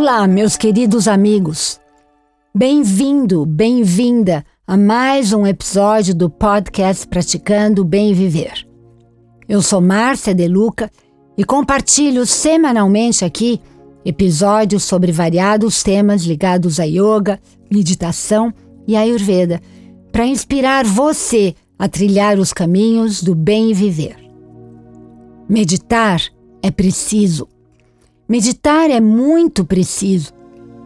Olá, meus queridos amigos. Bem-vindo, bem-vinda a mais um episódio do podcast Praticando Bem Viver. Eu sou Márcia De Luca e compartilho semanalmente aqui episódios sobre variados temas ligados a yoga, meditação e ayurveda, para inspirar você a trilhar os caminhos do bem viver. Meditar é preciso. Meditar é muito preciso.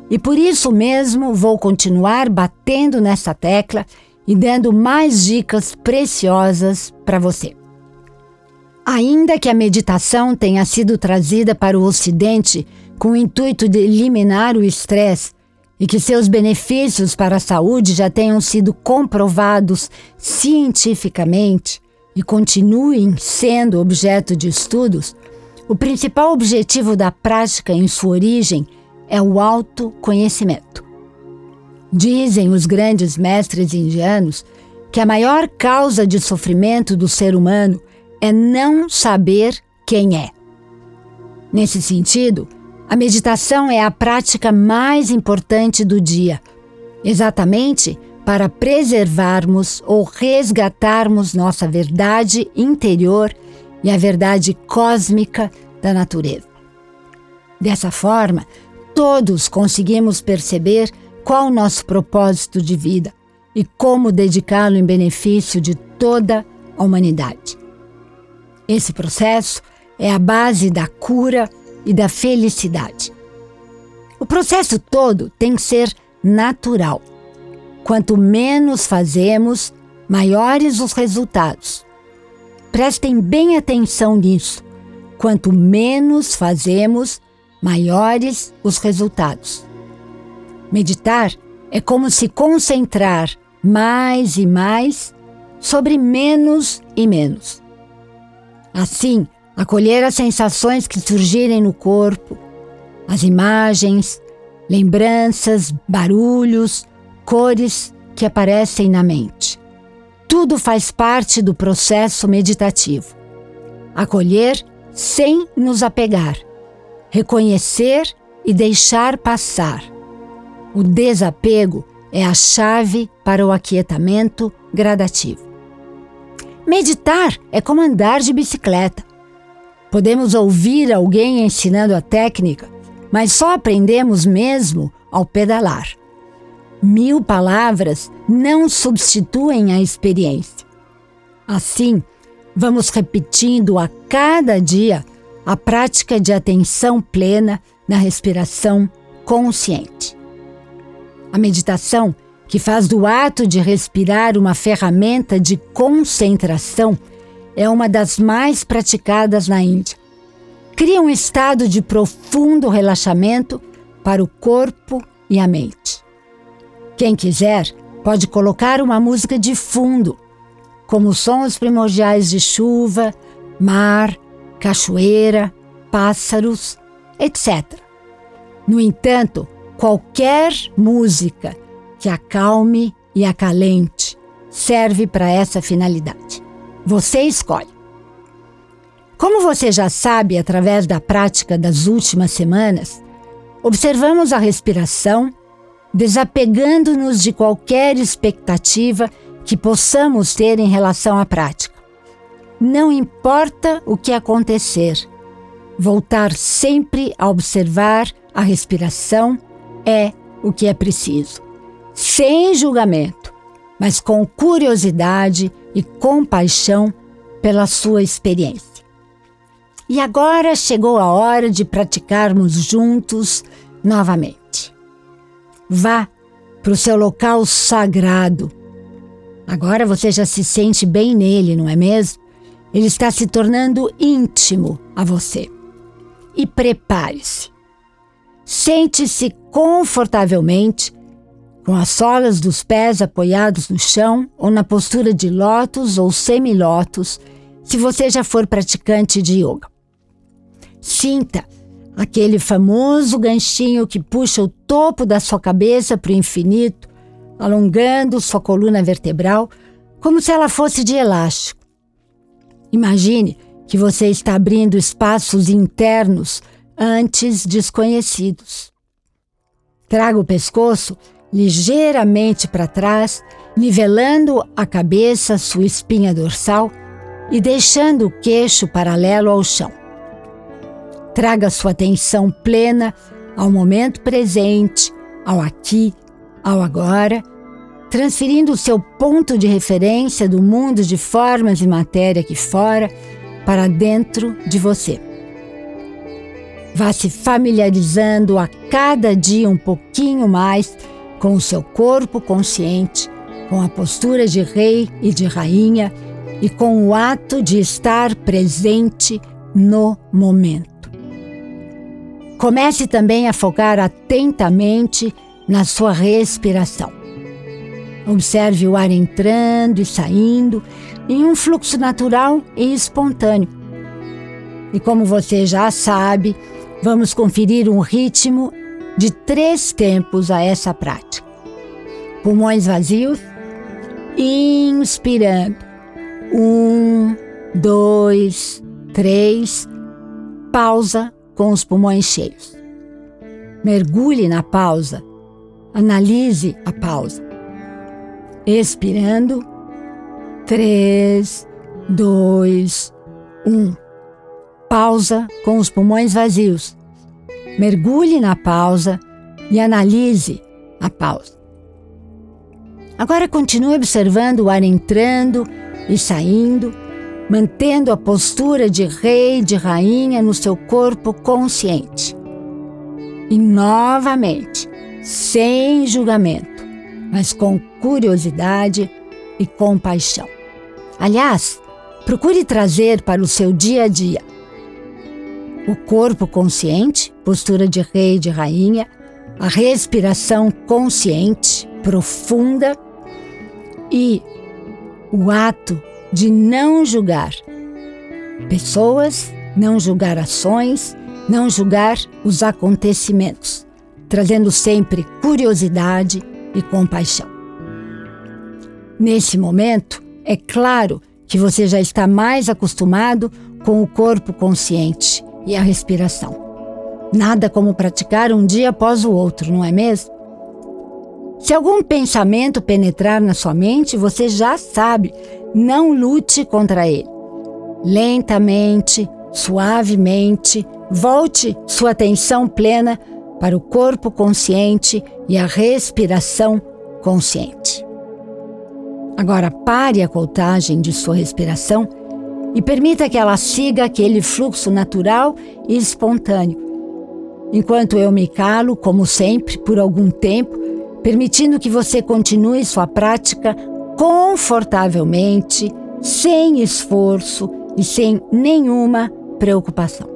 E por isso mesmo vou continuar batendo nessa tecla e dando mais dicas preciosas para você. Ainda que a meditação tenha sido trazida para o Ocidente com o intuito de eliminar o estresse e que seus benefícios para a saúde já tenham sido comprovados cientificamente e continuem sendo objeto de estudos, o principal objetivo da prática em sua origem é o autoconhecimento. Dizem os grandes mestres indianos que a maior causa de sofrimento do ser humano é não saber quem é. Nesse sentido, a meditação é a prática mais importante do dia, exatamente para preservarmos ou resgatarmos nossa verdade interior e a verdade cósmica da natureza. Dessa forma, todos conseguimos perceber qual o nosso propósito de vida e como dedicá-lo em benefício de toda a humanidade. Esse processo é a base da cura e da felicidade. O processo todo tem que ser natural. Quanto menos fazemos, maiores os resultados. Prestem bem atenção nisso. Quanto menos fazemos, maiores os resultados. Meditar é como se concentrar mais e mais sobre menos e menos. Assim, acolher as sensações que surgirem no corpo, as imagens, lembranças, barulhos, cores que aparecem na mente. Tudo faz parte do processo meditativo. Acolher sem nos apegar, reconhecer e deixar passar. O desapego é a chave para o aquietamento gradativo. Meditar é como andar de bicicleta. Podemos ouvir alguém ensinando a técnica, mas só aprendemos mesmo ao pedalar. Mil palavras não substituem a experiência. Assim, vamos repetindo a cada dia a prática de atenção plena na respiração consciente. A meditação, que faz do ato de respirar uma ferramenta de concentração, é uma das mais praticadas na Índia. Cria um estado de profundo relaxamento para o corpo e a mente. Quem quiser pode colocar uma música de fundo, como sons primordiais de chuva, mar, cachoeira, pássaros, etc. No entanto, qualquer música que acalme e acalente serve para essa finalidade. Você escolhe. Como você já sabe através da prática das últimas semanas, observamos a respiração desapegando-nos de qualquer expectativa que possamos ter em relação à prática. Não importa o que acontecer, voltar sempre a observar a respiração é o que é preciso. Sem julgamento, mas com curiosidade e compaixão pela sua experiência. E agora chegou a hora de praticarmos juntos novamente. Vá para o seu local sagrado. Agora você já se sente bem nele, não é mesmo? Ele está se tornando íntimo a você. E prepare-se. Sente-se confortavelmente, com as solas dos pés apoiados no chão ou na postura de lótus ou semilótus, se você já for praticante de yoga. Sinta aquele famoso ganchinho que puxa o topo da sua cabeça para o infinito, alongando sua coluna vertebral, como se ela fosse de elástico. Imagine que você está abrindo espaços internos antes desconhecidos. Traga o pescoço ligeiramente para trás, nivelando a cabeça, sua espinha dorsal e deixando o queixo paralelo ao chão. Traga sua atenção plena ao momento presente, ao aqui, ao agora, transferindo o seu ponto de referência do mundo de formas e matéria aqui fora para dentro de você. Vá se familiarizando a cada dia um pouquinho mais com o seu corpo consciente, com a postura de rei e de rainha e com o ato de estar presente no momento. Comece também a focar atentamente na sua respiração. Observe o ar entrando e saindo em um fluxo natural e espontâneo. E como você já sabe, vamos conferir um ritmo de três tempos a essa prática. Pulmões vazios, inspirando. Um, dois, três. Pausa com os pulmões cheios. Mergulhe na pausa. Analise a pausa. Expirando. 3, 2, 1. Pausa com os pulmões vazios. Mergulhe na pausa e analise a pausa. Agora continue observando o ar entrando e saindo mantendo a postura de rei, de rainha no seu corpo consciente. E novamente, sem julgamento, mas com curiosidade e compaixão. Aliás, procure trazer para o seu dia a dia o corpo consciente, postura de rei, de rainha, a respiração consciente, profunda e o ato de não julgar pessoas, não julgar ações, não julgar os acontecimentos, trazendo sempre curiosidade e compaixão. Nesse momento, é claro que você já está mais acostumado com o corpo consciente e a respiração. Nada como praticar um dia após o outro, não é mesmo? Se algum pensamento penetrar na sua mente, você já sabe não lute contra ele. Lentamente, suavemente, volte sua atenção plena para o corpo consciente e a respiração consciente. Agora pare a contagem de sua respiração e permita que ela siga aquele fluxo natural e espontâneo. Enquanto eu me calo, como sempre, por algum tempo, permitindo que você continue sua prática confortavelmente, sem esforço e sem nenhuma preocupação.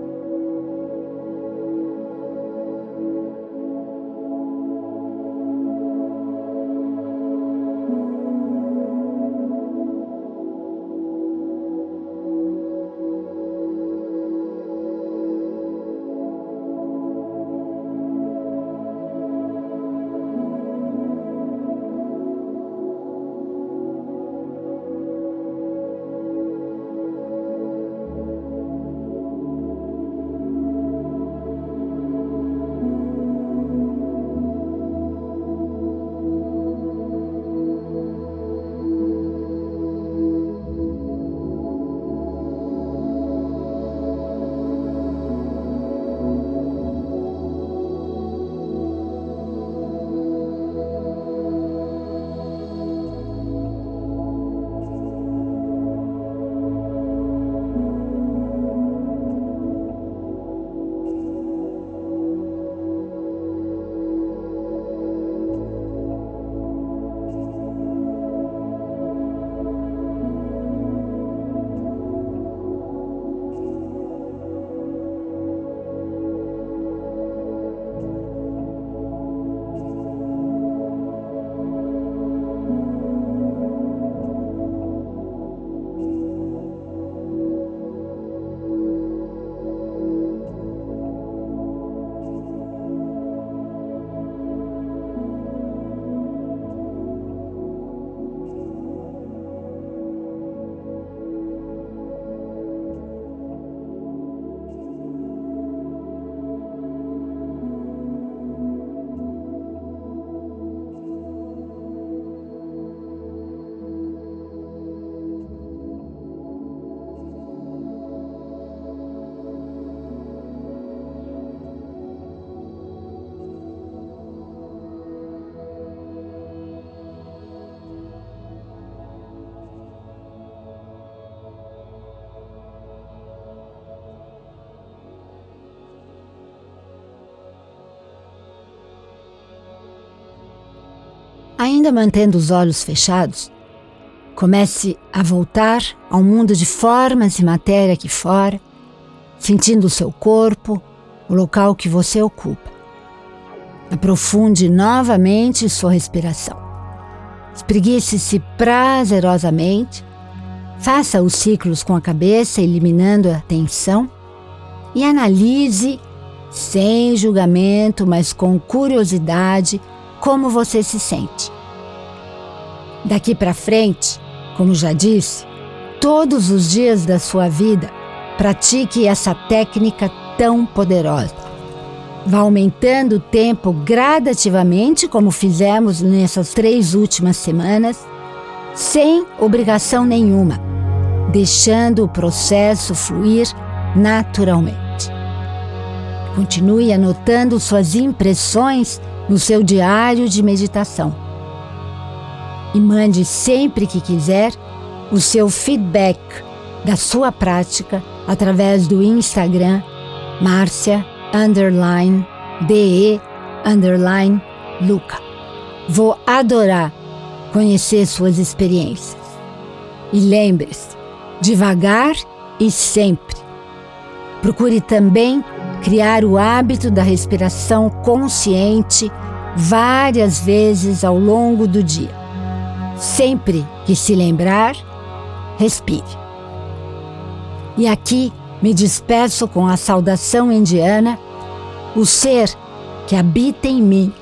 Ainda mantendo os olhos fechados, comece a voltar ao mundo de formas e matéria aqui fora, sentindo o seu corpo, o local que você ocupa. Aprofunde novamente sua respiração. Espreguice-se prazerosamente. Faça os ciclos com a cabeça, eliminando a tensão. E analise, sem julgamento, mas com curiosidade, como você se sente. Daqui para frente, como já disse, todos os dias da sua vida, pratique essa técnica tão poderosa. Vá aumentando o tempo gradativamente, como fizemos nessas três últimas semanas, sem obrigação nenhuma, deixando o processo fluir naturalmente. Continue anotando suas impressões no seu diário de meditação. E mande sempre que quiser o seu feedback da sua prática através do Instagram Márcia underline DE underline Luca. Vou adorar conhecer suas experiências. E lembre-se, devagar e sempre. Procure também criar o hábito da respiração consciente várias vezes ao longo do dia. Sempre que se lembrar, respire. E aqui me despeço com a saudação indiana o ser que habita em mim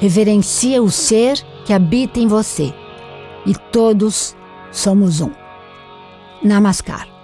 reverencia o ser que habita em você. E todos somos um. Namaskar.